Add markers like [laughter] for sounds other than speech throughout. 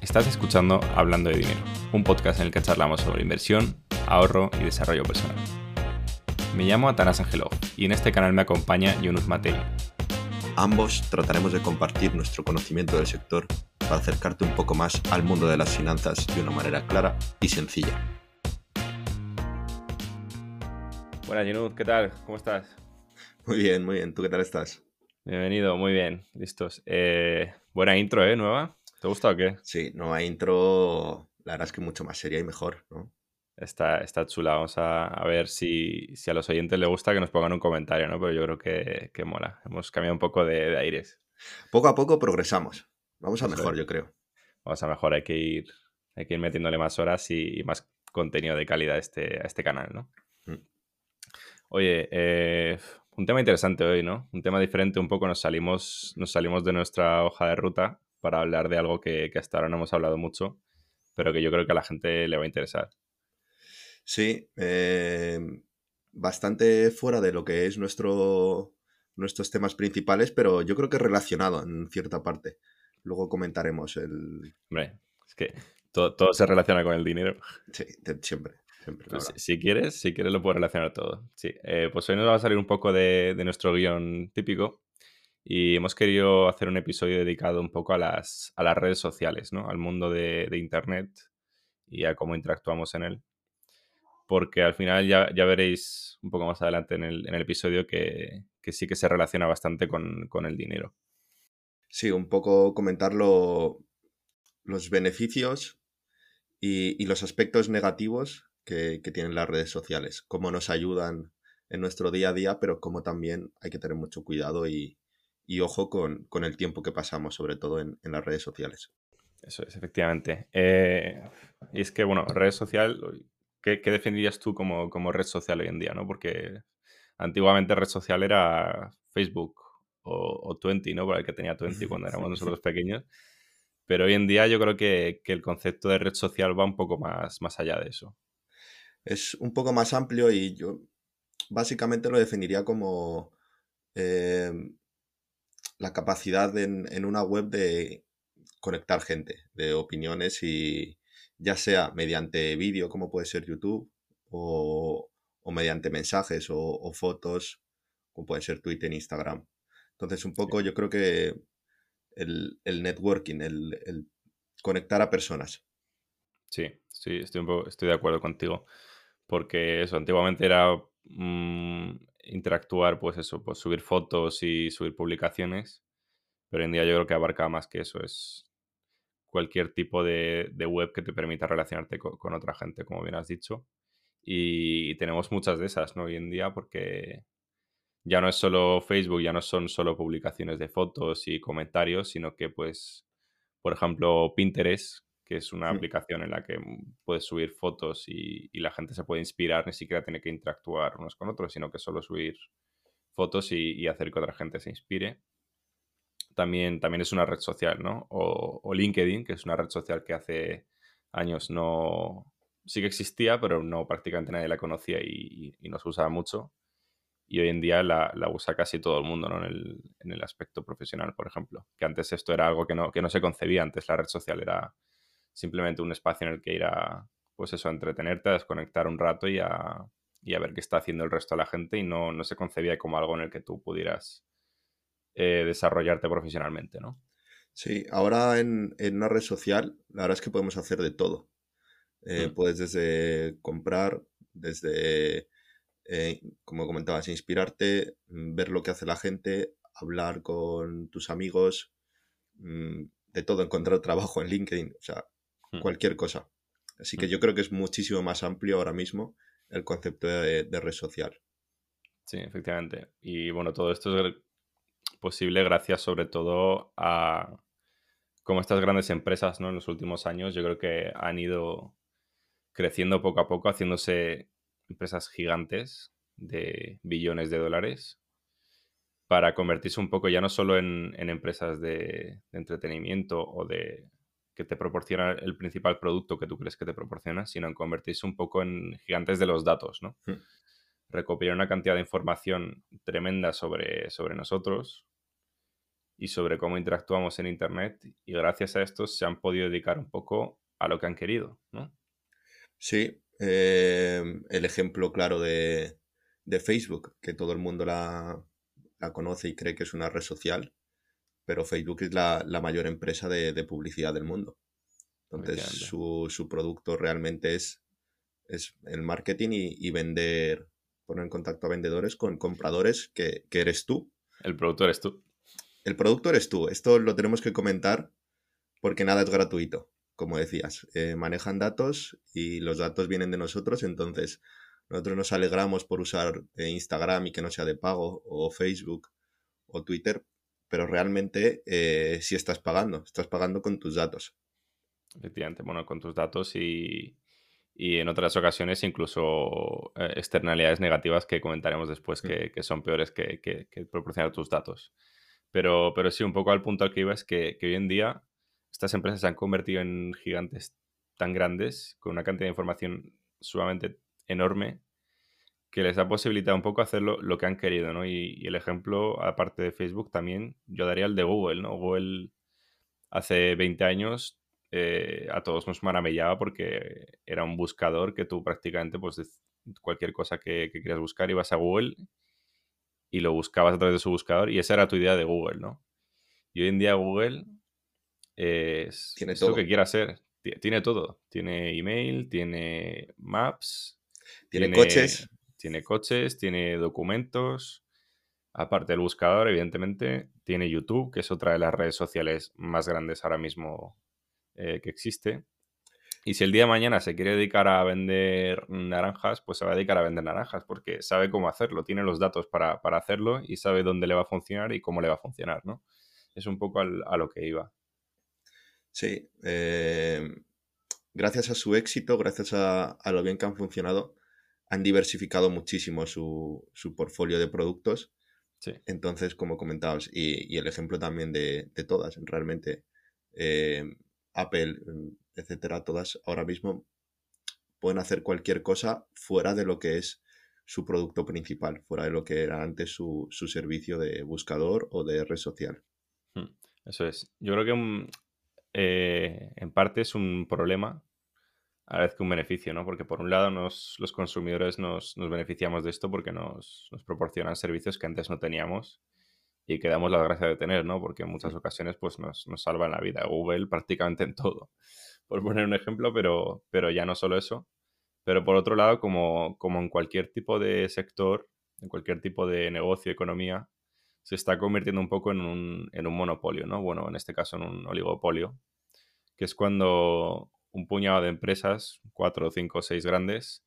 Estás escuchando Hablando de Dinero, un podcast en el que charlamos sobre inversión, ahorro y desarrollo personal. Me llamo Atanas Angelov y en este canal me acompaña Yunus Matei. Ambos trataremos de compartir nuestro conocimiento del sector para acercarte un poco más al mundo de las finanzas de una manera clara y sencilla. Buenas Yunus, ¿qué tal? ¿Cómo estás? Muy bien, muy bien. ¿Tú qué tal estás? Bienvenido, muy bien, listos. Eh, buena intro, ¿eh? Nueva. ¿Te gusta o qué? Sí, nueva intro, la verdad es que mucho más seria y mejor, ¿no? Está, está chula. Vamos a, ver si, a los oyentes les gusta que nos pongan un comentario, ¿no? Pero yo creo que, que mola. Hemos cambiado un poco de, aires. Poco a poco progresamos. Vamos a mejor, yo creo. Vamos a mejor. Hay que ir, hay que ir metiéndole más horas y, más contenido de calidad a este, a este canal, ¿no? Mm. Oye, eh, un tema interesante hoy, ¿no? Un tema diferente, un poco nos salimos, nos salimos de nuestra hoja de ruta para hablar de algo que, hasta ahora no hemos hablado mucho, pero que yo creo que a la gente le va a interesar. Sí, eh, bastante fuera de lo que es nuestro, nuestros temas principales, pero yo creo que relacionado en cierta parte. Luego comentaremos el... Hombre, es que todo, todo se relaciona con el dinero. Sí, siempre. Pues si quieres, si quieres lo puedo relacionar todo. Sí, eh, pues hoy nos va a salir un poco de, nuestro guion típico y hemos querido hacer un episodio dedicado un poco a las, a las redes sociales, ¿no? Al mundo de, Internet y a cómo interactuamos en él. Porque al final ya, veréis un poco más adelante en el, episodio que, sí que se relaciona bastante con, el dinero. Sí, un poco comentar los beneficios y, y, los aspectos negativos que, tienen las redes sociales, cómo nos ayudan en nuestro día a día, pero cómo también hay que tener mucho cuidado y, ojo con, el tiempo que pasamos, sobre todo en, las redes sociales. Eso es, efectivamente. Eh, y es que, bueno, red social, ¿qué, definirías tú como, red social hoy en día? ¿no? Porque antiguamente red social era Facebook o, o Twenty, ¿no? Por el que tenía Twenty cuando [laughs] éramos nosotros pequeños. Pero hoy en día yo creo que, el concepto de red social va un poco más, más allá de eso es un poco más amplio y yo básicamente lo definiría como em, la capacidad en, una web de conectar gente, de opiniones y ya sea mediante vídeo como puede ser YouTube o, mediante mensajes o, fotos como puede ser Twitter, Instagram. Entonces un poco yo creo que el, networking, el, conectar a personas. Sí, sí, estoy, un poco, estoy de acuerdo contigo porque eso, antiguamente era mm, interactuar, pues eso, pues subir fotos y subir publicaciones, pero hoy en día yo creo que abarca más que eso, es cualquier tipo de, web que te permita relacionarte con, otra gente, como bien has dicho. Y tenemos muchas de esas, ¿no? Hoy en día, porque ya no es solo Facebook, ya no son solo publicaciones de fotos y comentarios, sino que, pues, por ejemplo, Pinterest, que es una aplicación en la que mm, puedes subir fotos y, la gente se puede inspirar, ni siquiera tiene que interactuar unos con otros, sino que solo subir fotos y, hacer que otra gente se inspire. También, también es una red social, ¿no? O, LinkedIn, que es una red social que hace años no... Sí que existía, pero no prácticamente nadie la conocía y, no se usaba mucho. Y hoy en día la, usa casi todo el mundo, ¿no? En el, en el, aspecto profesional, por ejemplo. Que antes esto era algo que no, que no se concebía. Antes la red social era simplemente un espacio en el que ir a, pues eso, a entretenerte, a desconectar un rato y a, ver qué está haciendo el resto de la gente y no, no se concebía como algo en el que tú pudieras eh, desarrollarte profesionalmente, ¿no? Sí, ahora en, una red social, la verdad es que podemos hacer de todo. Eh, mm. Puedes desde comprar, desde, eh, como comentabas, inspirarte, mm, ver lo que hace la gente, hablar con tus amigos, mm, de todo, encontrar trabajo en LinkedIn. O sea. Cualquier cosa. Así que hmm. yo creo que es muchísimo más amplio ahora mismo el concepto de, red social. Sí, efectivamente. Y bueno, todo esto es posible gracias sobre todo a como estas grandes empresas ¿no? en los últimos años yo creo que han ido creciendo poco a poco, haciéndose empresas gigantes de billones de dólares para convertirse un poco ya no solo en, empresas de, entretenimiento o de que te proporciona el principal producto que tú crees que te proporciona, sino en convertirse un poco en gigantes de los datos, ¿no? Hmm. Recopilar una cantidad de información tremenda sobre, sobre nosotros y sobre cómo interactuamos en Internet y gracias a esto se han podido dedicar un poco a lo que han querido, ¿no? Sí, eh, el ejemplo claro de, Facebook, que todo el mundo la, conoce y cree que es una red social, pero Facebook es la, mayor empresa de, publicidad del mundo. Entonces su, su, producto realmente es, es el marketing y, vender, poner en contacto a vendedores con compradores que, que eres tú. El producto eres tú. El producto eres tú. Esto lo tenemos que comentar porque nada es gratuito como decías, eh, manejan datos y los datos vienen de nosotros, entonces nosotros nos alegramos por usar eh, Instagram y que no sea de pago, o Facebook, o Twitter, pero realmente eh, sí estás pagando, estás pagando con tus datos. Efectivamente, bueno, con tus datos y, en otras ocasiones incluso externalidades negativas que comentaremos después mm. que, son peores que, proporcionar tus datos. Pero, pero sí, un poco al punto al que iba es que, que hoy en día estas empresas se han convertido en gigantes tan grandes, con una cantidad de información sumamente enorme, que les ha posibilitado un poco hacer lo, que han querido, ¿no? Y, el ejemplo, aparte de Facebook, también yo daría el de Google, ¿no? Google hace 20 años eh, a todos nos maravillaba porque era un buscador que tú prácticamente, pues, cualquier cosa que, que querías buscar, ibas a Google y lo buscabas a través de su buscador y esa era tu idea de Google, ¿no? Y hoy en día Google es, tiene todo. lo que quiera hacer. Tiene todo. Tiene email, tiene maps. Tiene, coches. Tiene coches, tiene documentos. Aparte del buscador, evidentemente, tiene YouTube, que es otra de las redes sociales más grandes ahora mismo eh, que existe. Y si el día de mañana se quiere dedicar a vender naranjas, pues se va a dedicar a vender naranjas, porque sabe cómo hacerlo, tiene los datos para, hacerlo y sabe dónde le va a funcionar y cómo le va a funcionar, ¿no? Es un poco a lo que iba. Sí, em, gracias a su éxito, gracias a, lo bien que han funcionado, han diversificado muchísimo su, su portfolio de productos. Sí. Entonces, como comentabas, y, el ejemplo también de, todas, realmente, em, Apple, em, etcétera, todas ahora mismo pueden hacer cualquier cosa fuera de lo que es su producto principal, fuera de lo que era antes su, su servicio de buscador o de red social. Hmm, eso es. Yo creo que eh, en parte es un problema a la vez que un beneficio, ¿no? Porque por un lado los consumidores nos, beneficiamos de esto porque nos, proporcionan servicios que antes no teníamos y que damos la gracia de tener, ¿no? Porque en muchas ocasiones pues nos, salvan la vida. Google prácticamente en todo, [laughs] por poner un ejemplo, pero, pero ya no solo eso. Pero por otro lado, como, como en cualquier tipo de sector, en cualquier tipo de negocio, economía, se está convirtiendo un poco en un, monopolio, ¿no? Bueno, en este caso en un oligopolio, que es cuando un puñado de empresas, cuatro, cinco, seis grandes,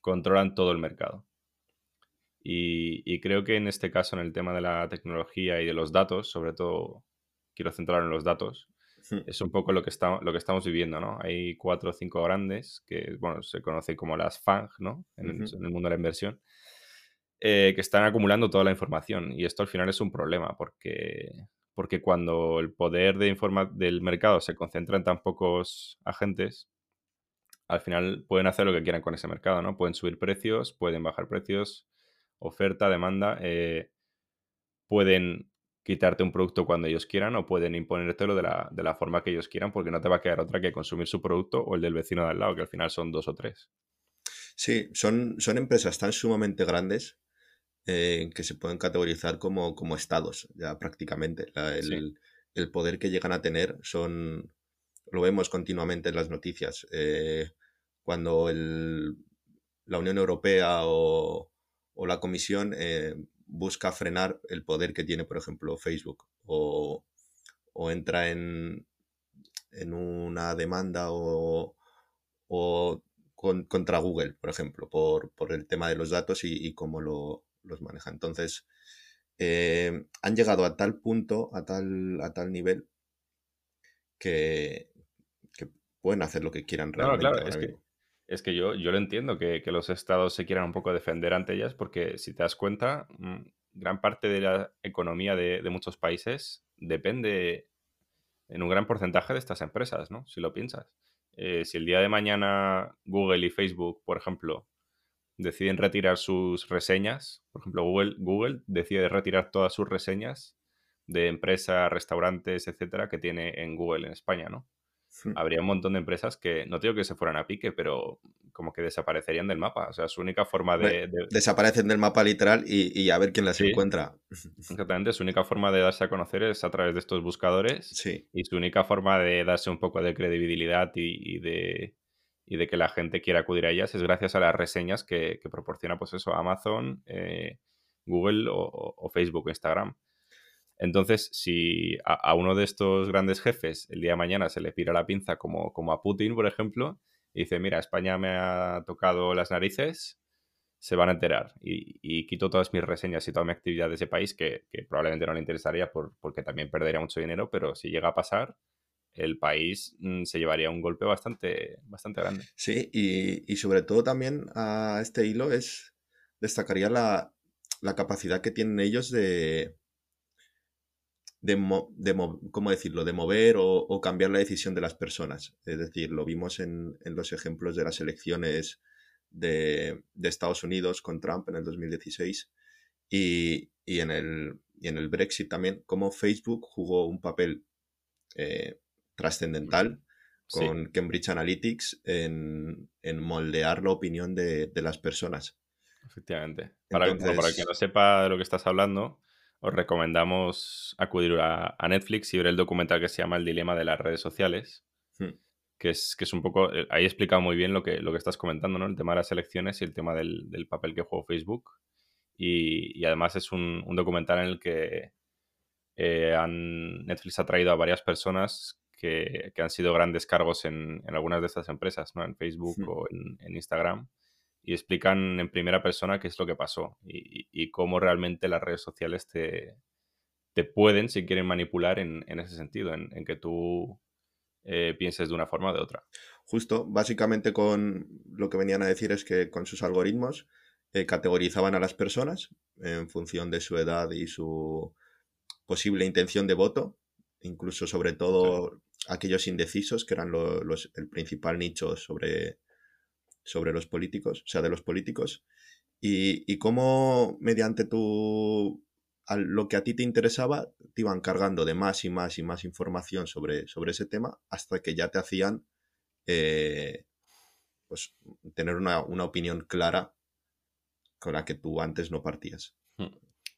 controlan todo el mercado. Y, creo que en este caso, en el tema de la tecnología y de los datos, sobre todo quiero centrar en los datos, es un poco lo que, lo que estamos viviendo, ¿no? Hay cuatro o cinco grandes que, bueno, se conocen como las FANG, ¿no? En, en el mundo de la inversión, eh, que están acumulando toda la información. Y esto al final es un problema porque, porque cuando el poder de del mercado se concentra en tan pocos agentes, al final pueden hacer lo que quieran con ese mercado, ¿no? Pueden subir precios, pueden bajar precios, oferta, demanda, eh, pueden quitarte un producto cuando ellos quieran o pueden imponértelo de la, de la forma que ellos quieran porque no te va a quedar otra que consumir su producto o el del vecino de al lado, que al final son dos o tres. Sí, son, son empresas tan sumamente grandes eh, que se pueden categorizar como, como estados, ya prácticamente. el, poder que llegan a tener son, lo vemos continuamente en las noticias. Eh, cuando la Unión Europea o, la Comisión eh, busca frenar el poder que tiene, por ejemplo, Facebook o, entra en, en una demanda o, contra Google, por ejemplo, por, el tema de los datos y, y cómo lo, los maneja. Entonces, eh, han llegado a tal punto, a tal, a tal nivel, que, pueden hacer lo que quieran realmente. claro, es que, es que, yo, yo lo entiendo, que, los estados se quieran un poco defender ante ellas, porque si te das cuenta, mm, gran parte de la economía de, muchos países depende en un gran porcentaje de estas empresas, ¿no? Si lo piensas. Eh, si el día de mañana Google y Facebook, por ejemplo, deciden retirar sus reseñas, por ejemplo, Google, Google decide retirar todas sus reseñas de empresas, restaurantes, etcétera, que tiene en Google en España, ¿no? Habría un montón de empresas que, no digo que se fueran a pique, pero como que desaparecerían del mapa. O sea, su única forma de... de- Desaparecen del mapa literal y, y a ver quién las Sí. encuentra. exactamente, su única forma de darse a conocer es a través de estos buscadores Sí, y su única forma de darse un poco de credibilidad y, y de, y de que la gente quiera acudir a ellas es gracias a las reseñas que, proporciona, pues eso, Amazon, eh, Google o, o- Facebook o Instagram. Entonces, si a, uno de estos grandes jefes el día de mañana se le pira la pinza como, como a Putin, por ejemplo, y dice, mira, España me ha tocado las narices, se van a enterar. Y, quito todas mis reseñas y toda mi actividad de ese país, que, probablemente no le interesaría por- porque también perdería mucho dinero, pero si llega a pasar, el país mm, se llevaría un golpe bastante, bastante grande. sí, y, y sobre todo también a este hilo es destacaría la, la capacidad que tienen ellos de, de, de mo- ¿cómo decirlo? de mover o, o cambiar la decisión de las personas. Es decir, lo vimos en, en los ejemplos de las elecciones de, de Estados Unidos con Trump en el 2016 y, y en, el, y en el Brexit también, cómo Facebook jugó un papel eh, trascendental Sí. con Cambridge Analytics en, en moldear la opinión de, de las personas. Efectivamente. Para, bueno, para Entonces- no sepa de lo que estás hablando, os recomendamos acudir a, a Netflix y ver el documental que se llama El dilema de las redes sociales, Hmm. que es, que es un poco, eh, ahí explica muy bien lo que, lo que estás comentando, ¿no? El tema de las elecciones y el tema del, del papel que jugó Facebook. Y, y además es un, un documental en el que eh, han- Netflix ha traído a varias personas que, que han sido grandes cargos en, en algunas de estas empresas, ¿no? En Facebook o en, en Instagram. Y explican en primera persona qué es lo que pasó y, cómo realmente las redes sociales te, te pueden, si quieren, manipular en, en ese sentido, en, en que tú eh, pienses de una forma o de otra. Justo, básicamente con lo que venían a decir es que con sus algoritmos eh, categorizaban a las personas en función de su edad y su posible intención de voto, incluso sobre todo aquellos indecisos, que eran lo- los, el principal nicho sobre, sobre los políticos, o sea, de los políticos, y, y cómo mediante tu, al- lo que a ti te interesaba, te iban cargando de más y más y más información sobre, sobre ese tema hasta que ya te hacían eh, pues, tener una, una opinión clara con la que tú antes no partías.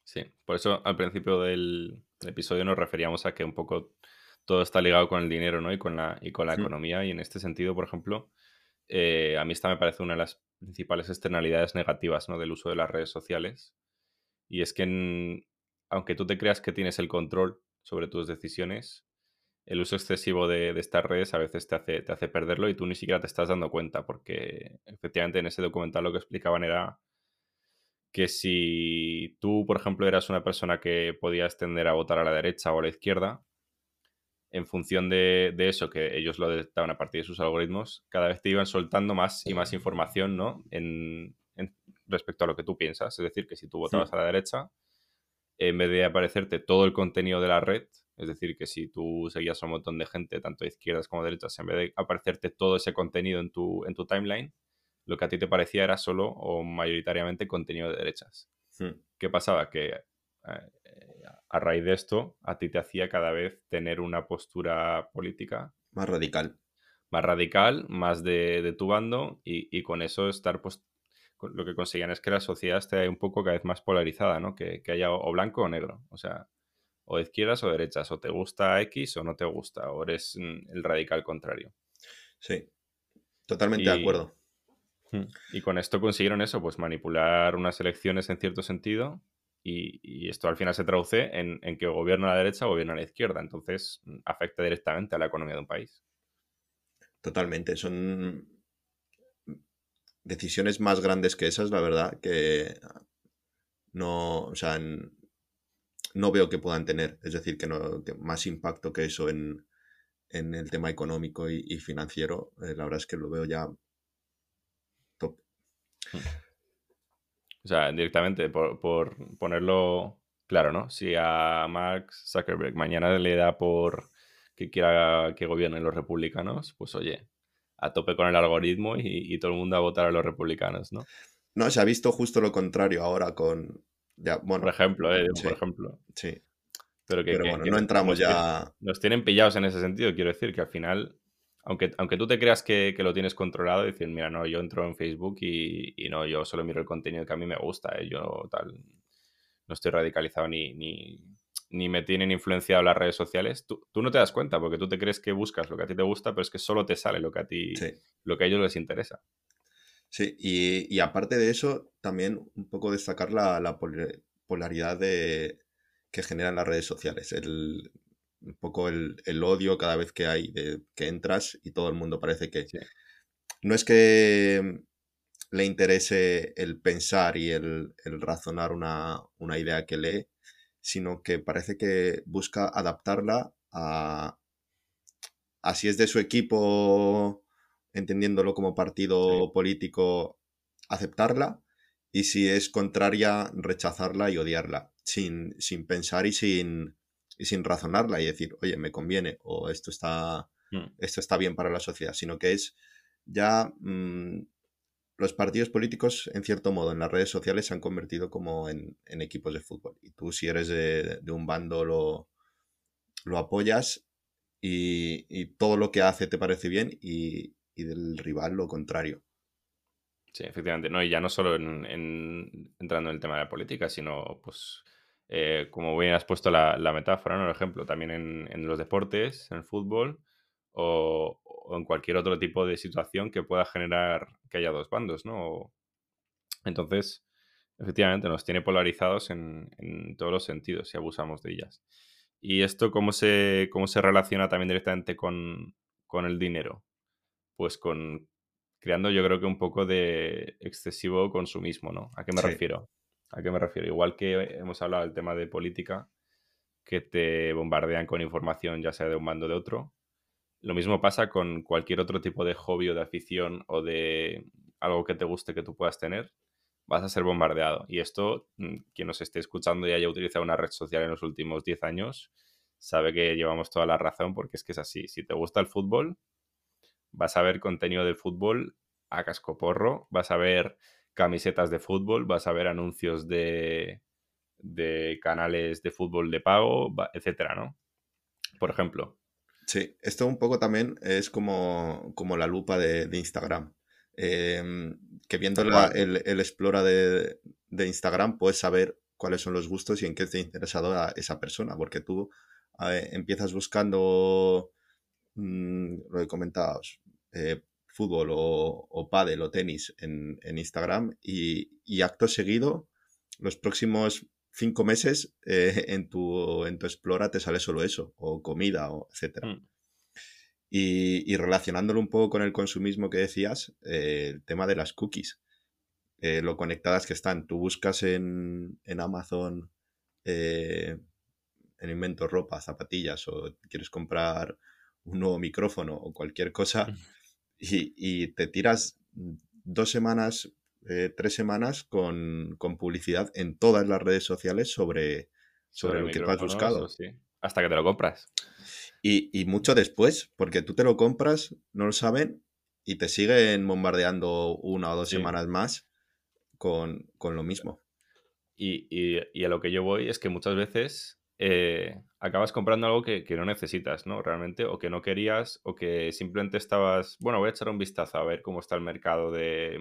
Sí, por eso al principio del episodio nos referíamos a que un poco todo está ligado con el dinero, ¿no? Y con la, y con la economía. Y en este sentido, por ejemplo, eh, a mí esta me parece una de las principales externalidades negativas, ¿no? Del uso de las redes sociales. Y es que en- aunque tú te creas que tienes el control sobre tus decisiones, el uso excesivo de, de estas redes a veces te hace, te hace perderlo y tú ni siquiera te estás dando cuenta, porque efectivamente en ese documental lo que explicaban era que si tú, por ejemplo, eras una persona que podías tender a votar a la derecha o a la izquierda, en función de, de eso, que ellos lo detectaban a partir de sus algoritmos, cada vez te iban soltando más y más información, ¿no? En, en- respecto a lo que tú piensas. Es decir, que si tú votabas a la derecha, en vez de aparecerte todo el contenido de la red, es decir, que si tú seguías a un montón de gente, tanto de izquierdas como de derechas, en vez de aparecerte todo ese contenido en tu, en tu timeline, lo que a ti te parecía era solo o mayoritariamente contenido de derechas. ¿Qué pasaba? Que eh, a raíz de esto, a ti te hacía cada vez tener una postura política Más radical. más radical, más de, de tu bando y, y con eso estar, pues, lo que conseguían es que la sociedad esté un poco cada vez más polarizada, ¿no? Que, que haya o o blanco o negro, o sea, o de izquierdas o derechas, o te gusta X o no te gusta, o eres mm, el radical contrario. Sí. Totalmente de acuerdo. Y con esto consiguieron eso, pues manipular unas elecciones en cierto sentido. Y, y esto al final se traduce en, en que gobierna la derecha o gobierna la izquierda. Entonces mm, afecta directamente a la economía de un país. Totalmente. Son decisiones más grandes que esas, la verdad, que no, o sea, no veo que puedan tener. Es decir, que no, que más impacto que eso en, en el tema económico y, y financiero, eh, la verdad es que lo veo ya top. O sea, directamente, por, por ponerlo claro, ¿no? Si a Mark Zuckerberg mañana le da por que quiera que gobiernen los republicanos, pues oye, a tope con el algoritmo y, y todo el mundo a votar a los republicanos, ¿no? No, se ha visto justo lo contrario ahora con... Ya, bueno, Por ejemplo, ¿eh? Sí. Por ejemplo. sí. Pero que, Pero que- bueno, que no entramos nos ya. Nos tienen pillados en ese sentido, quiero decir, que al final, aunque, aunque tú te creas que, que lo tienes controlado, decir, mira, no, yo entro en Facebook y, y no, yo solo miro el contenido que a mí me gusta, ¿eh? yo tal, no estoy radicalizado ni, ni, ni me tienen influenciado las redes sociales. Tú, tú no te das cuenta porque tú te crees que buscas lo que a ti te gusta, pero es que solo te sale lo que a ti, Sí. lo que a ellos les interesa. Sí, y, y aparte de eso, también un poco destacar la, la pol- polaridad de, que generan las redes sociales. El, un poco el, el odio cada vez que hay, de, que entras y todo el mundo parece que... Sí. No es que le interese el pensar y el, el razonar una, una idea que lee, sino que parece que busca adaptarla a, a si es de su equipo, entendiéndolo como partido político, aceptarla, y si es contraria, rechazarla y odiarla, sin, sin pensar y sin, y sin razonarla y decir, oye, me conviene o esto está, Mm. esto está bien para la sociedad, sino que es ya mm, los partidos políticos, en cierto modo, en las redes sociales se han convertido como en, en equipos de fútbol. Y tú, si eres de, de un bando, lo, lo apoyas y, y todo lo que hace te parece bien y, y del rival lo contrario. Sí, efectivamente. No, y ya no solo en, en- entrando en el tema de la política, sino, pues, eh, como bien has puesto la, la metáfora, ¿no? El ejemplo, también en, en los deportes, en el fútbol, o, o en cualquier otro tipo de situación que pueda generar que haya dos bandos, ¿no? Entonces, efectivamente, nos tiene polarizados en, en todos los sentidos si abusamos de ellas. ¿Y esto cómo se, cómo se relaciona también directamente con, con el dinero? Pues con creando yo creo que un poco de excesivo consumismo, ¿no? ¿A qué me Sí. refiero? ¿A qué me refiero? Igual que hemos hablado del tema de política, que te bombardean con información ya sea de un bando o de otro, lo mismo pasa con cualquier otro tipo de hobby o de afición o de algo que te guste que tú puedas tener, vas a ser bombardeado. Y esto, mm, quien nos esté escuchando y haya utilizado una red social en los últimos 10 años, sabe que llevamos toda la razón porque es que es así. Si te gusta el fútbol, vas a ver contenido de fútbol a cascoporro, vas a ver camisetas de fútbol, vas a ver anuncios de, de canales de fútbol de pago, etcétera, ¿no? Por ejemplo. Sí, esto un poco también es como, como la lupa de, de Instagram. Em, que viendo la- el, el Explora de, de Instagram puedes saber cuáles son los gustos y en qué está interesado a esa persona, porque tú eh, empiezas buscando mm, lo que comentabas, eh, fútbol o, o pádel o tenis en, en Instagram y, y acto seguido, los próximos cinco meses [laughs] eh, en, tu, en tu Explora te sale solo eso, o comida, o etcétera. Mm. Y, y relacionándolo un poco con el consumismo que decías, eh, el tema de las cookies, eh, lo conectadas que están. Tú buscas en, en Amazon, en invento ropa, zapatillas, o quieres comprar un nuevo micrófono o cualquier cosa, y, y te tiras dos semanas, eh, tres semanas con, con publicidad en todas las redes sociales sobre, sobre lo que tú has buscado. sí. Hasta que te lo compras. Y, y mucho después, porque tú te lo compras, no lo saben, y te siguen bombardeando una o dos Sí. semanas más con, con lo mismo. Y, y- y a lo que yo voy es que muchas veces eh, acabas comprando algo que, no necesitas, ¿no? Realmente, o que no querías, o que simplemente estabas, bueno, voy a echar un vistazo a ver cómo está el mercado de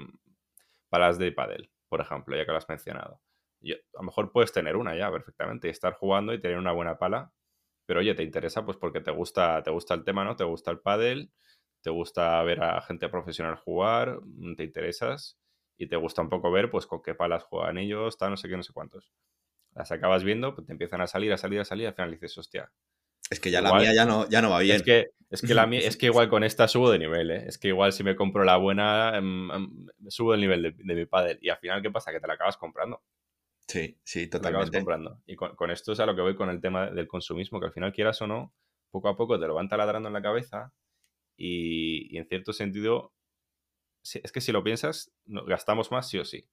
palas de pádel, por ejemplo, ya que lo has mencionado. A lo mejor puedes tener una ya perfectamente y estar jugando y tener una buena pala, pero oye, te interesa pues porque te gusta, te gusta el tema, ¿no? Te gusta el pádel, te gusta ver a gente profesional jugar, mm, te interesas y te gusta un poco ver pues con qué palas juegan ellos, tal, no sé qué, no sé cuántos. Las acabas viendo, pues te empiezan a salir, a salir, a salir, al final dices, hostia. Es que ya la mía ya no, ya no va bien. Es que, es que la mía- es que igual [laughs] con esta subo de nivel, ¿eh? Es que igual si me compro la buena, em, em, subo el nivel de, de mi pádel. Y al final, ¿qué pasa? Que te la acabas comprando. Sí, sí, Te la acabas totalmente. comprando. Y con, con esto es a lo que voy con el tema del consumismo, que al final, quieras o no, poco a poco te lo van taladrando en la cabeza y, y en cierto sentido, es que si lo piensas, gastamos más sí o sí.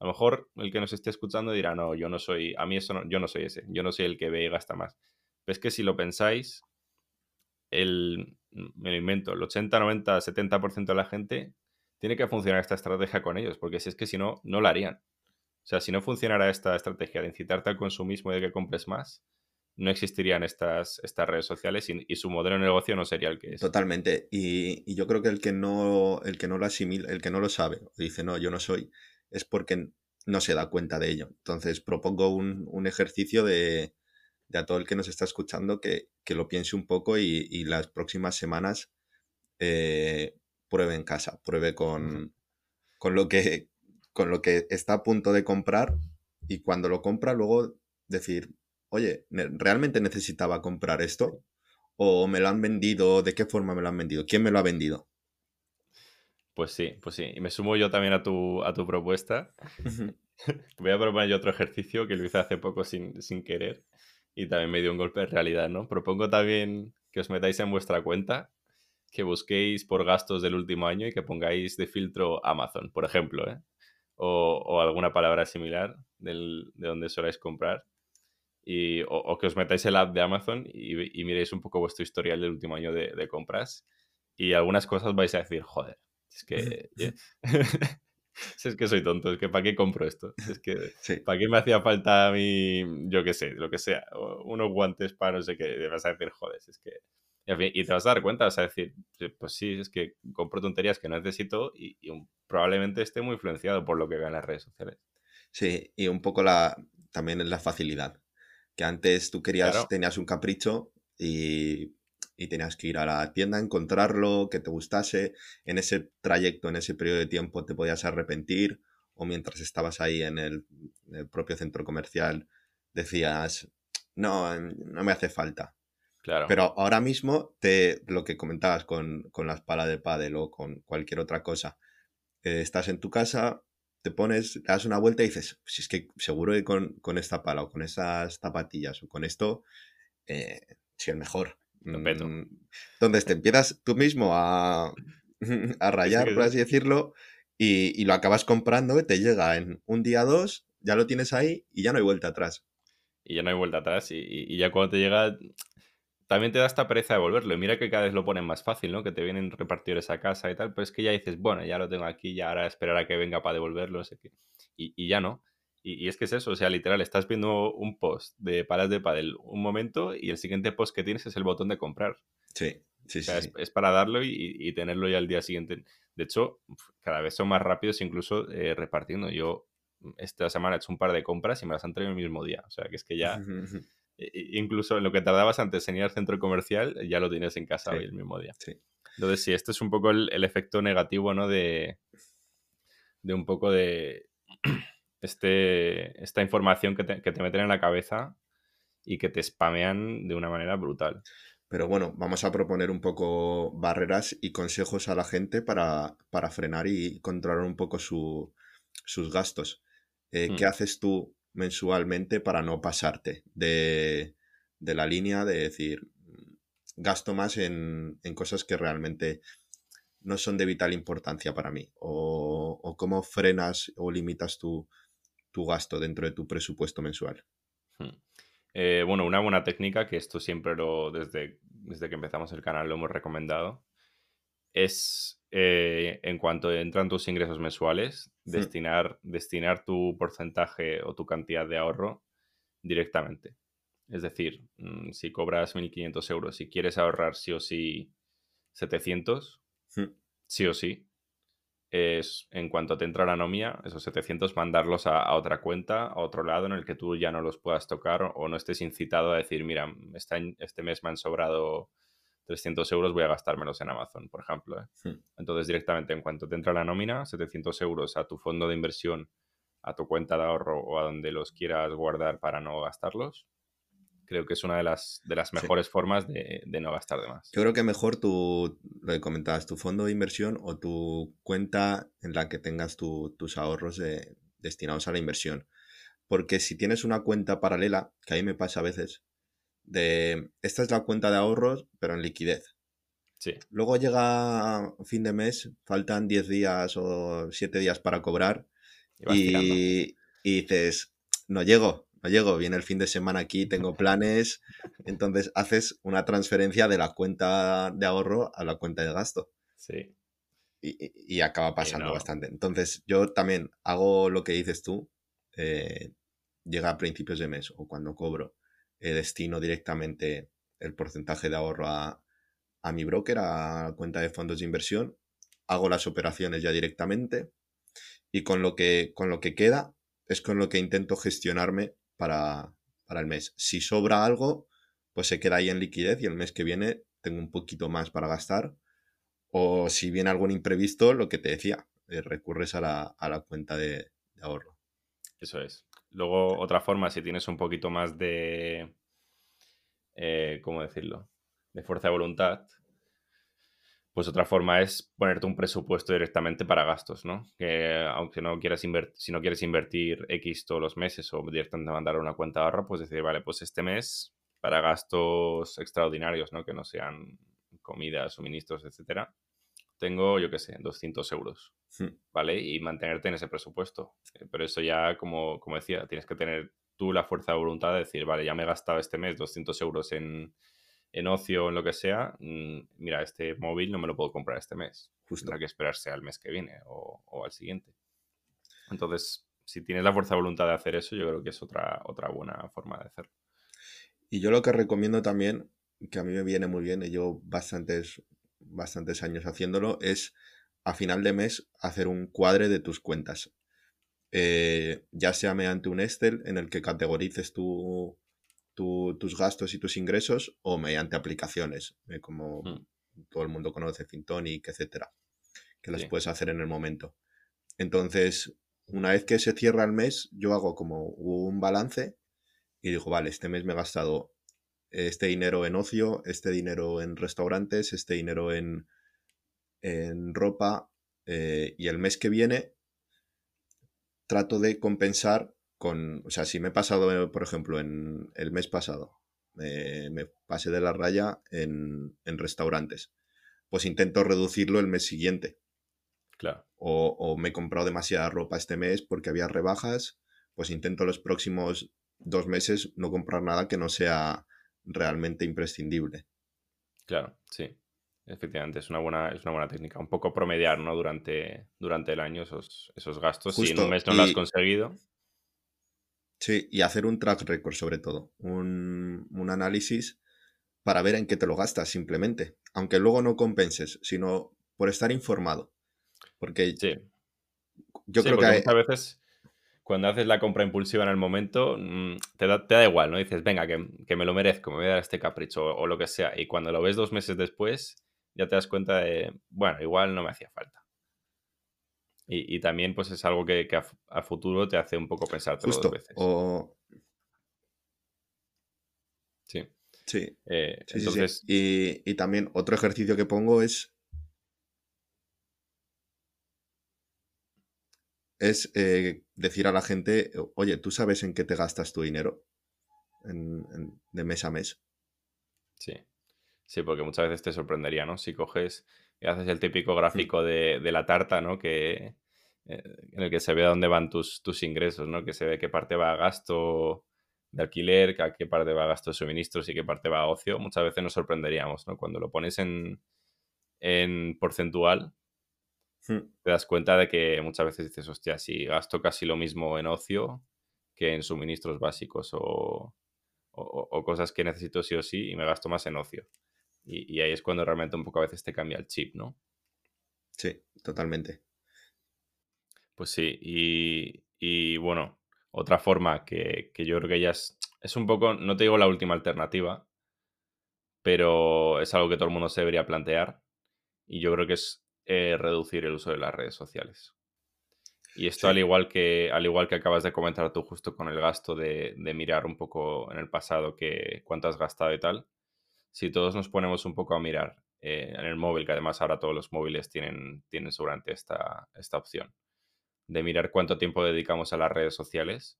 A lo mejor el que nos esté escuchando dirá, no, yo no soy, a mí eso no, yo no soy ese, yo no soy el que ve y gasta más. Pero es que si lo pensáis, el, me lo invento, el 80, 90, 70% de la gente tiene que funcionar esta estrategia con ellos, porque si es que si no, no la harían. O sea, si no funcionara esta estrategia de incitarte al consumismo y de que compres más, no existirían estas, estas redes sociales y, su modelo de negocio no sería el que es. Totalmente. Y, yo creo que el que no, el que no lo asimila, el que no lo sabe, dice, no, yo no soy, es porque no se da cuenta de ello. Entonces propongo un, ejercicio de, a todo el que nos está escuchando que, lo piense un poco y, las próximas semanas eh, pruebe en casa, pruebe con, con, lo que, con lo que está a punto de comprar y cuando lo compra luego decir, oye, ¿realmente necesitaba comprar esto? ¿O me lo han vendido? ¿De qué forma me lo han vendido? ¿Quién me lo ha vendido? Pues sí, pues sí. Y me sumo yo también a tu, a tu propuesta. [laughs] Voy a proponer yo otro ejercicio que lo hice hace poco sin, sin querer y también me dio un golpe de realidad, ¿no? Propongo también que os metáis en vuestra cuenta, que busquéis por gastos del último año y que pongáis de filtro Amazon, por ejemplo, ¿eh? o, o, alguna palabra similar del, de donde soláis comprar y, o, que os metáis el app de Amazon y, y, miréis un poco vuestro historial del último año de, de, compras y algunas cosas vais a decir, joder, es que... [laughs] si es que soy tonto, es que ¿para qué compro esto? Es que ¿para qué me hacía falta a mí, yo qué sé, lo que sea, unos guantes para no sé qué? Te vas a decir, joder, es que... Y te vas a dar cuenta, vas a decir, pues sí, es que compro tonterías que no necesito y, probablemente esté muy influenciado por lo que veo en las redes sociales. Sí, y un poco la, también es la facilidad que antes tú querías, tenías un capricho y, tenías que ir a la tienda, encontrarlo, que te gustase. En ese trayecto, en ese periodo de tiempo, te podías arrepentir o mientras estabas ahí en el, propio centro comercial decías, no, no me hace falta. Claro. Pero ahora mismo, te, lo que comentabas con, con las palas de pádel o con cualquier otra cosa, eh, estás en tu casa, te pones, das una vuelta y dices, si es que seguro que con, esta pala o con esas zapatillas o con esto, eh, si es mejor. Mm, entonces te empiezas tú mismo a, [laughs] a rayar, por así decirlo, y, lo acabas comprando, te llega en un día o dos, ya lo tienes ahí y ya no hay vuelta atrás. Y ya no hay vuelta atrás, y, y ya cuando te llega, también te da esta pereza de devolverlo. Y mira que cada vez lo ponen más fácil, ¿no? Que te vienen repartidores a casa y tal, pero es que ya dices, bueno, ya lo tengo aquí, ya ahora esperar a que venga para devolverlo, sé qué. Y, ya no. Y, es que es eso, o sea, literal, estás viendo un post de palas de padel un momento y el siguiente post que tienes es el botón de comprar. Sí, sí, sí, es, para darlo y, tenerlo ya al día siguiente. De hecho, cada vez son más rápidos incluso eh, repartiendo. Yo esta semana he hecho un par de compras y me las han traído el mismo día. O sea, que es que ya... [laughs] incluso en lo que tardabas antes en ir al centro comercial, ya lo tienes en casa hoy el mismo día. Entonces, sí, este es un poco el, efecto negativo, ¿no? De, de un poco de este, esta información que te, que te meten en la cabeza y que te spamean de una manera brutal. Pero bueno, vamos a proponer un poco barreras y consejos a la gente para, para frenar y controlar un poco su, sus gastos. Eh, ¿Qué mm. haces tú mensualmente para no pasarte de, la línea de decir, gasto más en, cosas que realmente no son de vital importancia para mí? ¿O, cómo frenas o limitas tu, gasto dentro de tu presupuesto mensual? Hmm. Eh, bueno, una buena técnica, que esto siempre lo, desde, desde que empezamos el canal lo hemos recomendado, es eh, en cuanto entran tus ingresos mensuales, hmm. destinar, destinar tu porcentaje o tu cantidad de ahorro directamente. Es decir, mm, si cobras 1.500 euros y quieres ahorrar sí o sí 700, hmm. sí o sí, es en cuanto te entra la nomia, esos 700 mandarlos a, otra cuenta, a otro lado en el que tú ya no los puedas tocar o no estés incitado a decir, mira, este, este mes me han sobrado 300 euros voy a gastármelos en Amazon, por ejemplo. ¿eh? Hmm. Entonces, directamente, en cuanto te entra la nómina, 700 euros a tu fondo de inversión, a tu cuenta de ahorro o a donde los quieras guardar para no gastarlos, creo que es una de las, de las mejores formas de, no gastar de más. Yo creo que mejor tu, lo que comentabas, tu fondo de inversión o tu cuenta en la que tengas tus ahorros destinados a la inversión. Porque si tienes una cuenta paralela, que a mí me pasa a veces, de esta es la cuenta de ahorros, pero en liquidez. Sí. Luego llega fin de mes, faltan 10 días o 7 días para cobrar y, dices, no llego, no llego, viene el fin de semana aquí, tengo planes, entonces haces una transferencia de la cuenta de ahorro a la cuenta de gasto. Sí. Y, acaba pasando bastante. Entonces yo también hago lo que dices tú, eh, llega a principios de mes o cuando cobro eh, destino directamente el porcentaje de ahorro a, a mi broker, a cuenta de fondos de inversión, hago las operaciones ya directamente y con lo que, con lo que queda es con lo que intento gestionarme para, para el mes. Si sobra algo, pues se queda ahí en liquidez y el mes que viene tengo un poquito más para gastar. O si viene algún imprevisto, lo que te decía, eh, recurres a la, cuenta de, ahorro. Eso es. Luego, otra forma, si tienes un poquito más de, eh, ¿cómo decirlo? De fuerza de voluntad, pues otra forma es ponerte un presupuesto directamente para gastos, ¿no? Que aunque no quieras invertir, si no quieres invertir X todos los meses o directamente mandar una cuenta de ahorro, pues decir, vale, pues este mes para gastos extraordinarios, ¿no? Que no sean comida, suministros, etcétera, tengo, yo qué sé, 200 euros, hmm. ¿vale? Y mantenerte en ese presupuesto. Eh, pero eso ya, como, como decía, tienes que tener tú la fuerza de voluntad de decir, vale, ya me he gastado este mes 200 euros en, en ocio o en lo que sea, mm, mira, este móvil no me lo puedo comprar este mes. Justo. Tendrá que esperarse al mes que viene o, al siguiente. Entonces, si tienes la fuerza de voluntad de hacer eso, yo creo que es otra, otra buena forma de hacerlo. Y yo lo que recomiendo también, que a mí me viene muy bien, y yo bastantes, bastantes años haciéndolo, es a final de mes hacer un cuadre de tus cuentas. Eh, ya sea mediante un Excel en el que categorices tu, tus gastos y tus ingresos o mediante aplicaciones, eh, como hmm. todo el mundo conoce, Fintonic, etcétera, que las puedes hacer en el momento. Entonces, una vez que se cierra el mes, yo hago como un balance y digo, vale, este mes me he gastado este dinero en ocio, este dinero en restaurantes, este dinero en, en ropa eh, y el mes que viene trato de compensar o sea, si me he pasado, eh, por ejemplo, en el mes pasado, me pasé de la raya en, restaurantes, pues intento reducirlo el mes siguiente. Claro. O, me he comprado demasiada ropa este mes porque había rebajas, pues intento los próximos dos meses no comprar nada que no sea realmente imprescindible. Claro, sí. Efectivamente, es una buena, es una buena técnica. Un poco promediar, ¿no? Durante, durante el año esos, esos gastos. si en un mes no lo has conseguido. Sí, y hacer un track record sobre todo, un, análisis para ver en qué te lo gastas simplemente, aunque luego no compenses, sino por estar informado. Porque sí. yo creo que... Muchas veces cuando haces la compra impulsiva en el momento, mm, te da, te da igual, ¿no? Dices, venga, que, me lo merezco, me voy a dar este capricho o, o lo que sea. Y cuando lo ves dos meses después, ya te das cuenta de, bueno, igual no me hacía falta. Y, también pues es algo que, a, futuro te hace un poco pensar dos veces. Sí. Sí. Eh, entonces... Y, también otro ejercicio que pongo es. Es eh, decir a la gente, oye, ¿tú sabes en qué te gastas tu dinero? de mes a mes. Sí. Sí, porque muchas veces te sorprendería, ¿no? Si coges y haces el típico gráfico de, la tarta, ¿no? Que, eh, en el que se ve dónde van tus, tus ingresos, ¿no? Que se ve qué parte va a gasto de alquiler, qué parte va a gasto de suministros y qué parte va a ocio. Muchas veces nos sorprenderíamos, ¿no? Cuando lo pones en, en porcentual, hmm. te das cuenta de que muchas veces dices, hostia, si gasto casi lo mismo en ocio que en suministros básicos o, o, cosas que necesito sí o sí y me gasto más en ocio. Y, ahí es cuando realmente un poco a veces te cambia el chip, ¿no? Sí, totalmente. Pues sí, y, bueno, otra forma que, yo creo que ya es, es un poco, no te digo la última alternativa, pero es algo que todo el mundo se debería plantear y yo creo que es eh, reducir el uso de las redes sociales. Y esto al, igual que, al igual que acabas de comentar tú justo con el gasto de, de mirar un poco en el pasado que, cuánto has gastado y tal, si todos nos ponemos un poco a mirar eh, en el móvil, que además ahora todos los móviles tienen, tienen seguramente esta, esta opción, de mirar cuánto tiempo dedicamos a las redes sociales.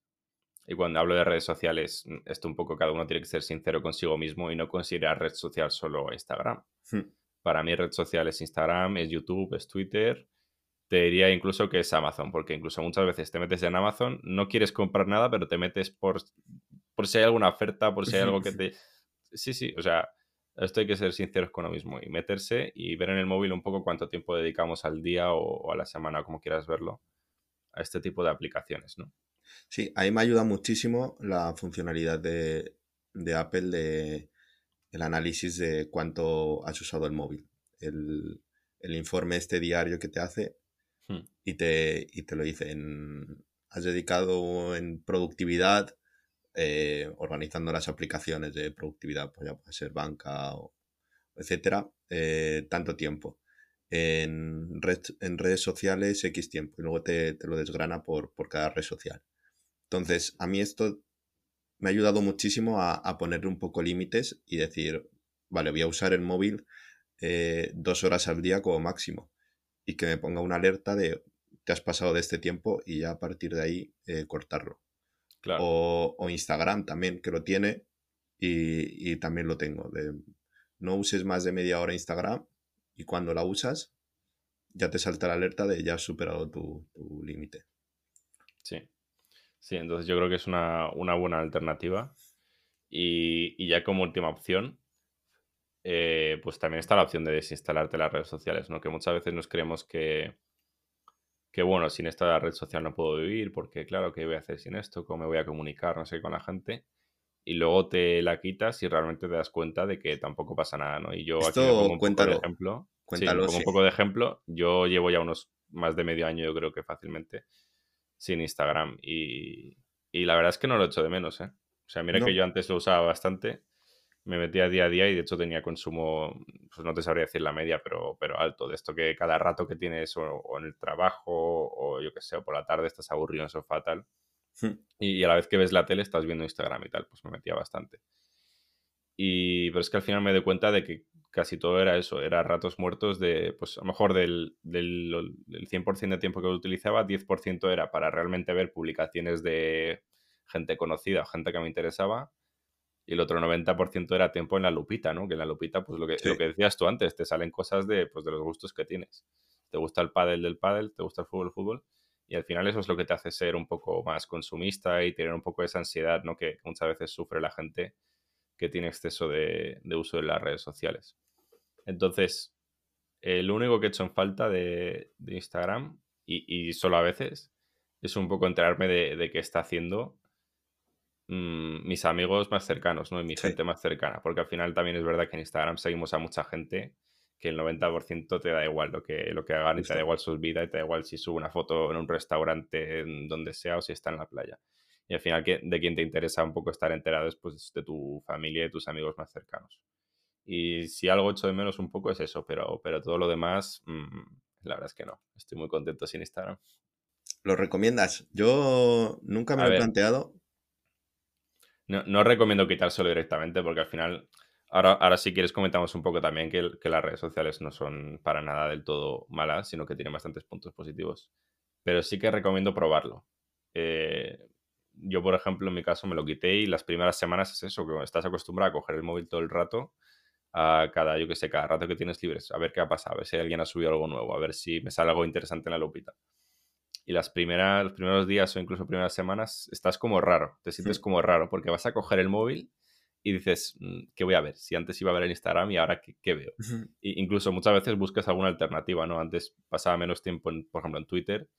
Y cuando hablo de redes sociales, mm, esto un poco cada uno tiene que ser sincero consigo mismo y no considerar red social solo Instagram. Hmm. Para mí red social es Instagram, es YouTube, es Twitter. Te diría incluso que es Amazon, porque incluso muchas veces te metes en Amazon, no quieres comprar nada, pero te metes por, por si hay alguna oferta, por si hay [laughs] algo que te... Sí, sí, o sea, esto hay que ser sinceros con uno mismo y meterse y ver en el móvil un poco cuánto tiempo dedicamos al día o, a la semana, como quieras verlo, a este tipo de aplicaciones, ¿no? Sí, ahí me ayuda muchísimo la funcionalidad de de Apple de el análisis de cuánto has usado el móvil. El, el informe este diario que te hace Hmm. y te, y te lo dice en, has dedicado en productividad, eh, organizando las aplicaciones de productividad, pues ya puede ser banca o etcétera, eh, tanto tiempo. En, en redes sociales, X tiempo, y luego te, te lo desgrana por, por cada red social. Entonces, a mí esto me ha ayudado muchísimo a, a ponerle un poco límites y decir, vale, voy a usar el móvil eh, dos horas al día como máximo y que me ponga una alerta de te has pasado de este tiempo y ya a partir de ahí cortarlo. Claro. O, o Instagram también, que lo tiene y, y también lo tengo. De, no uses más de media hora Instagram y cuando la usas ya te salta la alerta de ya has superado tu, tu límite. Sí. Sí, entonces yo creo que es una, una buena alternativa. Y, y ya como última opción, eh, pues también está la opción de desinstalarte las redes sociales, ¿no? Que muchas veces nos creemos que, que bueno, sin esta red social no puedo vivir, porque claro, ¿qué voy a hacer sin esto? ¿Cómo me voy a comunicar, no sé, con la gente? Y luego te la quitas y realmente te das cuenta de que tampoco pasa nada, ¿no? Y yo aquí me Esto pongo un poco de cuéntalo, ejemplo. Sí, cuéntalo, un poco de ejemplo, yo llevo ya unos más de medio año, yo creo que fácilmente, sin Instagram. Y, y la verdad es que no lo echo de menos, ¿eh? O sea, mira No, que yo antes lo usaba bastante, me metía día a día y de hecho tenía consumo, pues no te sabría decir la media, pero, pero alto, de esto que cada rato que tienes o, o en el trabajo o yo qué sé, o por la tarde estás aburrido en el sofá tal, Hmm. y a la vez que ves la tele estás viendo Instagram y tal, pues me metía bastante. Y, pero es que al final me doy cuenta de que casi todo era eso, era ratos muertos de, pues a lo mejor del, del, del 100% de tiempo que lo utilizaba, 10% era para realmente ver publicaciones de gente conocida o gente que me interesaba, y el otro 90% era tiempo en la lupita, ¿no? Que en la lupita, pues lo que, lo que decías tú antes, te salen cosas de, pues, de los gustos que tienes. Te gusta el pádel del pádel, te gusta el fútbol del fútbol, y al final eso es lo que te hace ser un poco más consumista y tener un poco esa ansiedad, ¿no? Que muchas veces sufre la gente que tiene exceso de, de uso de las redes sociales. Entonces, eh, lo único que he hecho en falta de, de Instagram, y, y solo a veces, es un poco enterarme de, de qué está haciendo mm, mis amigos más cercanos, ¿no? Y mi sí. gente más cercana. Porque al final también es verdad que en Instagram seguimos a mucha gente que el 90% te da igual lo que, lo que hagan y te da igual sus vidas y te da igual si sube una foto en un restaurante, en donde sea o si está en la playa. Y al final que- de quien te interesa un poco estar enterado es pues, de tu familia y tus amigos más cercanos. Y si algo echo de menos un poco es eso, pero, pero todo lo demás, mm, la verdad es que no. Estoy muy contento sin Instagram. ¿Lo recomiendas? Yo nunca me A lo he planteado. No, no recomiendo quitárselo directamente porque al final, ahora, ahora si quieres comentamos un poco también que, las redes sociales no son para nada del todo malas, sino que tienen bastantes puntos positivos. Pero sí que recomiendo probarlo. Eh, yo, por ejemplo, en mi caso me lo quité y las primeras semanas es eso, que estás acostumbrado a coger el móvil todo el rato, a cada, yo que sé, cada rato que tienes libres, a ver qué ha pasado, a ver si alguien ha subido algo nuevo, a ver si me sale algo interesante en la lupita. Y las primeras, los primeros días o incluso primeras semanas estás como raro, te sientes como raro, porque vas a coger el móvil y dices, "Mm, ¿qué voy a ver? Si antes iba a ver en Instagram y ahora, ¿qué, qué veo? Incluso muchas veces buscas alguna alternativa, ¿no? Antes pasaba menos tiempo, en, por ejemplo, en Twitter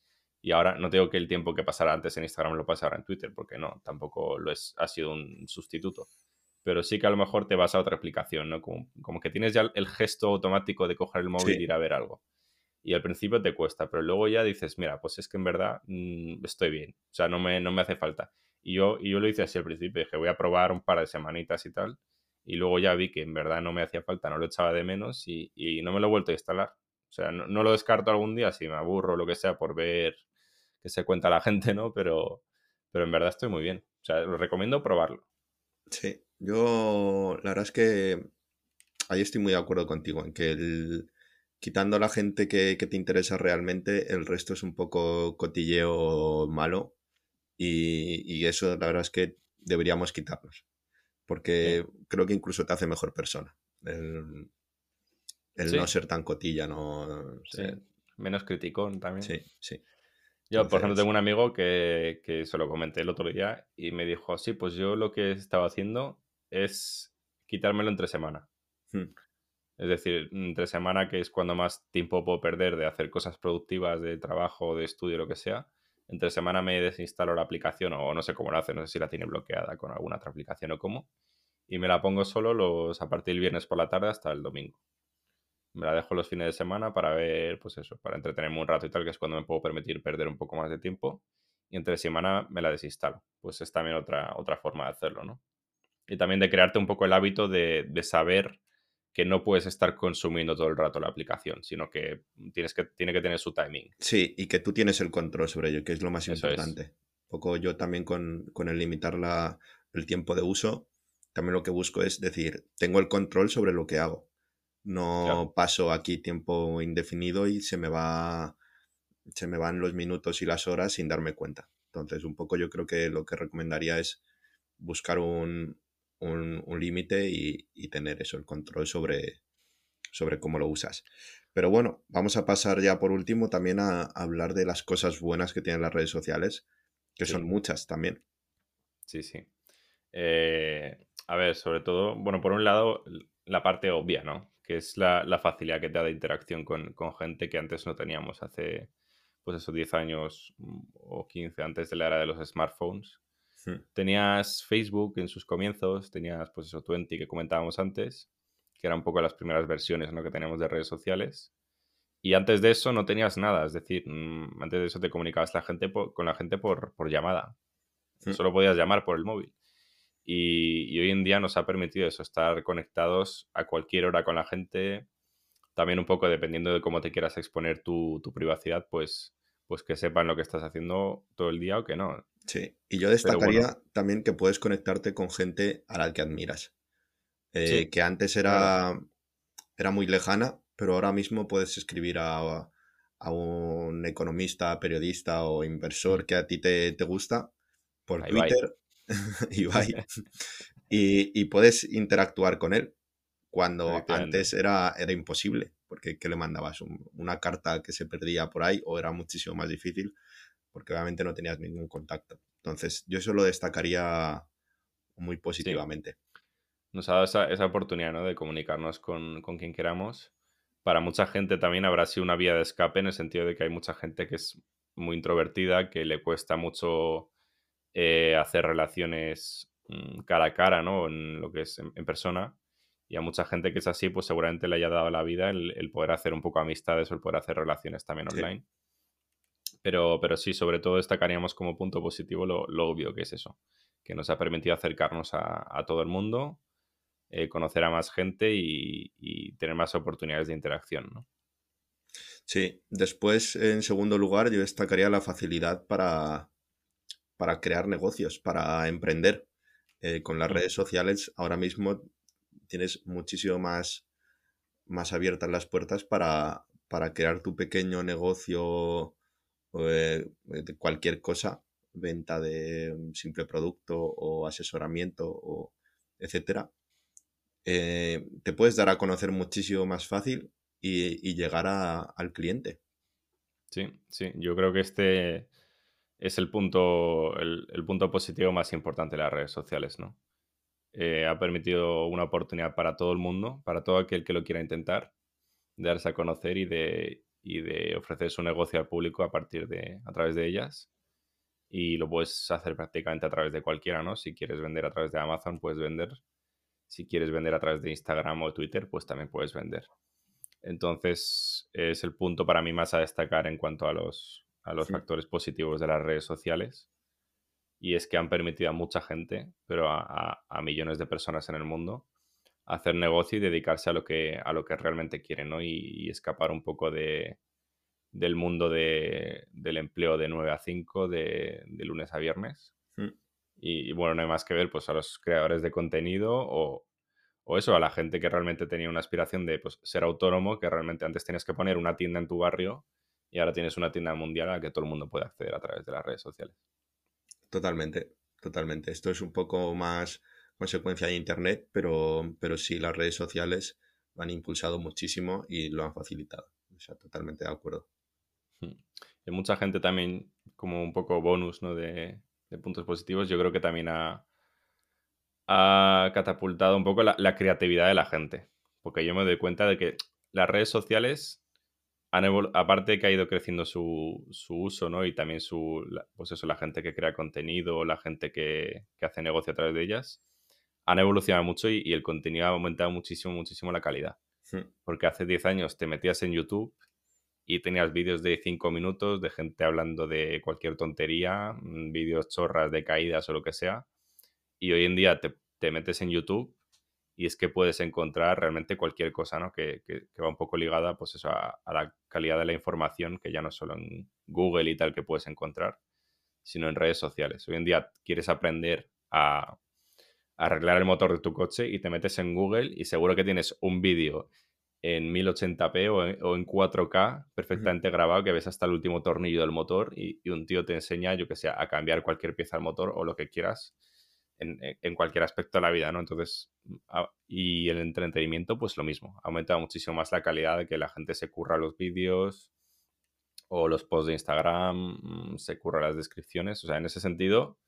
y ahora no tengo que el tiempo que pasara antes en Instagram lo pase ahora en Twitter, porque no, tampoco lo es, ha sido un sustituto. Pero sí que a lo mejor te vas a otra aplicación, ¿no? Como, como que tienes ya el gesto automático de coger el móvil Sí, e ir a ver algo. Y al principio te cuesta, pero luego ya dices, mira, pues es que en verdad mm, estoy bien, o sea, no me, no me hace falta. Y yo, y yo lo hice así al principio, dije, voy a probar un par de semanitas y tal, y luego ya vi que en verdad no me hacía falta, no lo echaba de menos y, y no me lo he vuelto a instalar. O sea, no, no lo descarto algún día si me aburro o lo que sea por ver qué se cuenta la [laughs] gente, ¿no? Pero, pero en verdad estoy muy bien. O sea, lo recomiendo probarlo. sí. Yo, la verdad es que ahí estoy muy de acuerdo contigo, en que el, quitando la gente que, que te interesa realmente, el resto es un poco cotilleo malo y, y eso la verdad es que deberíamos quitarnos, Sí, porque creo que incluso te hace mejor persona. El, el no ser tan cotilla, no sí. Menos criticón también. Sí, sí. Yo, por ejemplo, tengo un amigo que, que se lo comenté el otro día y me dijo, sí, pues yo lo que estaba haciendo es quitármelo entre semana. hmm, Es decir, entre semana, que es cuando más tiempo puedo perder de hacer cosas productivas, de trabajo, de estudio, lo que sea. Entre semana me desinstalo la aplicación o no sé cómo lo hace, no sé si la tiene bloqueada con alguna otra aplicación o cómo. y me la pongo solo los, a partir del viernes por la tarde hasta el domingo. Me la dejo los fines de semana para ver, pues eso, para entretenerme un rato y tal, que es cuando me puedo permitir perder un poco más de tiempo. Y entre semana me la desinstalo. Pues es también otra, otra forma de hacerlo, ¿no? Y también de crearte un poco el hábito de, de saber que no puedes estar consumiendo todo el rato la aplicación, sino que, tienes que tiene que tener su timing. Sí, y que tú tienes el control sobre ello, que es lo más importante. Un poco yo también con, con el limitar la, el tiempo de uso, también lo que busco es decir, tengo el control sobre lo que hago. No paso aquí tiempo indefinido y se me va se me van los minutos y las horas sin darme cuenta. Entonces, un poco yo creo que lo que recomendaría es buscar un, un, límite y, y, tener eso, el control sobre, sobre cómo lo usas. Pero bueno, vamos a pasar ya por último también a, hablar de las cosas buenas que tienen las redes sociales, que son muchas también. Sí, sí. Eh, a ver, sobre todo, bueno, por un lado, la parte obvia, ¿no? Que es la, facilidad que te da de interacción con, gente que antes no teníamos hace, pues esos 10 años o 15 antes de la era de los smartphones. Hmm. Tenías Facebook en sus comienzos, tenías pues eso, Twenty que comentábamos antes, que eran un poco las primeras versiones ¿no? que teníamos de redes sociales. Y antes de eso no tenías nada, es decir, mm, antes de eso te comunicabas la gente con la gente por, llamada. Hmm. Solo podías llamar por el móvil. Y, hoy en día nos ha permitido eso, estar conectados a cualquier hora con la gente. También un poco dependiendo de cómo te quieras exponer tu, privacidad, pues, pues que sepan lo que estás haciendo todo el día o que no. Sí, y yo destacaría también que puedes conectarte con gente a la que admiras. Eh, que antes era, era muy lejana, pero ahora mismo puedes escribir a, a un economista, periodista o inversor mm. que a ti te, te gusta por Twitter [laughs] [laughs] y, puedes interactuar con él cuando antes era, era imposible, porque ¿qué le mandabas? una carta que se perdía por ahí o era muchísimo más difícil porque obviamente no tenías ningún contacto. Entonces, yo eso lo destacaría muy positivamente. Nos ha dado esa, oportunidad ¿no? de comunicarnos con, con, quien queramos. Para mucha gente también habrá sido una vía de escape en el sentido de que hay mucha gente que es muy introvertida, que le cuesta mucho eh, hacer relaciones mm, cara a cara, ¿no? En lo que es en, persona. Y a mucha gente que es así, pues seguramente le haya dado la vida el, poder hacer un poco amistades o el poder hacer relaciones también online. Pero, pero sí, sobre todo destacaríamos como punto positivo lo, obvio que es eso, que nos ha permitido acercarnos a, todo el mundo, eh, conocer a más gente y, y, tener más oportunidades de interacción, ¿no? Sí, después, en segundo lugar, yo destacaría la facilidad para, para crear negocios, para emprender. Eh, con las mm. redes sociales ahora mismo tienes muchísimo más, más abiertas las puertas para, para crear tu pequeño negocio eh, cualquier cosa, venta de un simple producto o asesoramiento o etcétera. Eh, te puedes dar a conocer muchísimo más fácil y, llegar al cliente. Sí, sí, yo creo que este, es el punto, el, punto positivo más importante de las redes sociales, ¿no? Eh, ha permitido una oportunidad para todo el mundo, para todo aquel que lo quiera intentar, de darse a conocer y de, y de ofrecer su negocio al público a partir de, a través de ellas. Y lo puedes hacer prácticamente a través de cualquiera, ¿no? Si quieres vender a través de Amazon, puedes vender. Si quieres vender a través de Instagram o Twitter, pues también puedes vender. Entonces, es el punto para mí más a destacar en cuanto a los, a los factores positivos de las redes sociales. Y es que han permitido a mucha gente, pero a, millones de personas en el mundo, hacer negocio y dedicarse a lo que, a lo que realmente quieren, ¿no? Y, escapar un poco de, del mundo de, del empleo de 9 a 5, de, lunes a viernes. Mm. Y, bueno, no hay más que ver pues, a los creadores de contenido o, o, eso, a la gente que realmente tenía una aspiración de pues, ser autónomo, que realmente antes tenías que poner una tienda en tu barrio y ahora tienes una tienda mundial a la que todo el mundo puede acceder a través de las redes sociales. Totalmente, totalmente. Esto es un poco más consecuencia de Internet, pero, pero sí las redes sociales han impulsado muchísimo y lo han facilitado. O sea, totalmente de acuerdo. Hmm. Hay mucha gente también, como un poco bonus ¿no? de, puntos positivos, yo creo que también ha, ha catapultado un poco la, la, creatividad de la gente. Porque yo me doy cuenta de que las redes sociales aparte que ha ido creciendo su, uso, ¿no? Y también su, pues eso, la gente que crea contenido, la gente que, hace negocio a través de ellas, han evolucionado mucho y, el contenido ha aumentado muchísimo, muchísimo la calidad. Hmm. Porque hace 10 años te metías en YouTube y tenías vídeos de 5 minutos de gente hablando de cualquier tontería, mm, vídeos chorras de caídas o lo que sea. Y hoy en día te, te metes en YouTube y es que puedes encontrar realmente cualquier cosa, ¿no? Que, que, va un poco ligada, pues eso, a, la calidad de la información, que ya no solo en Google y tal que puedes encontrar, sino en redes sociales. Hoy en día quieres aprender a, arreglar el motor de tu coche y te metes en Google y seguro que tienes un vídeo en 1080p o en, 4K perfectamente grabado que ves hasta el último tornillo del motor y, y un tío te enseña, yo que sé, a cambiar cualquier pieza del motor o lo que quieras en, cualquier aspecto de la vida, ¿no? Entonces, y el entretenimiento, pues lo mismo, ha aumentado muchísimo más la calidad de que la gente se curra los vídeos o los posts de Instagram, mm, se curra las descripciones, o sea, en ese sentido,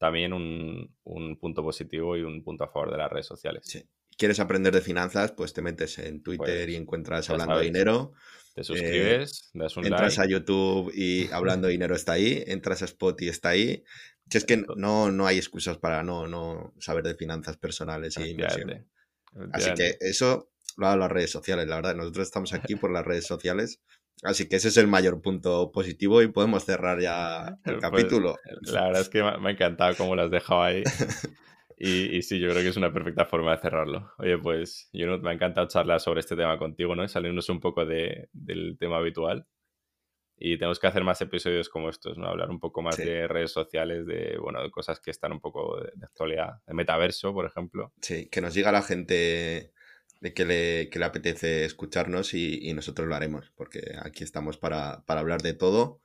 también un, punto positivo y un punto a favor de las redes sociales. Sí. ¿Quieres aprender de finanzas? Pues te metes en Twitter y pues, encuentras Hablando de Dinero. Te suscribes, das un entras a YouTube y [laughs] Hablando de Dinero está ahí, entras a Spot y está ahí, si es que no, no hay excusas para no, no saber de finanzas personales y inversión. Así que eso lo hago las redes sociales, la verdad. Nosotros estamos aquí por las redes sociales. Así que ese es el mayor punto positivo y podemos cerrar ya el pues, capítulo. La verdad es que me ha encantado cómo lo has dejado ahí. [laughs] Y, sí, yo creo que es una perfecta forma de cerrarlo. Oye, pues yo me ha encantado charlar sobre este tema contigo, ¿no? Salirnos un poco de, del tema habitual. Y tenemos que hacer más episodios como estos, ¿no? Hablar un poco más de redes sociales, de, bueno, de cosas que están un poco de, actualidad. De metaverso, por ejemplo. Sí, que nos diga la gente de que le, que le apetece escucharnos y, nosotros lo haremos, porque aquí estamos para, hablar de todo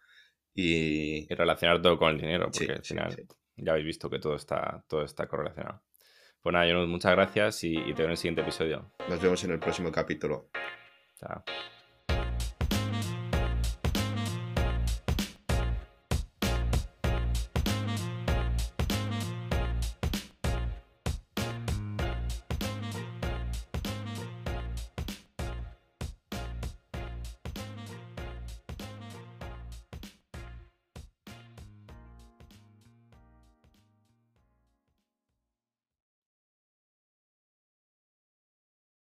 y... y... relacionar todo con el dinero, porque al final ya habéis visto que todo está, todo está correlacionado. Pues nada, muchas gracias y, y te veo en el siguiente episodio. Nos vemos en el próximo capítulo. Chao.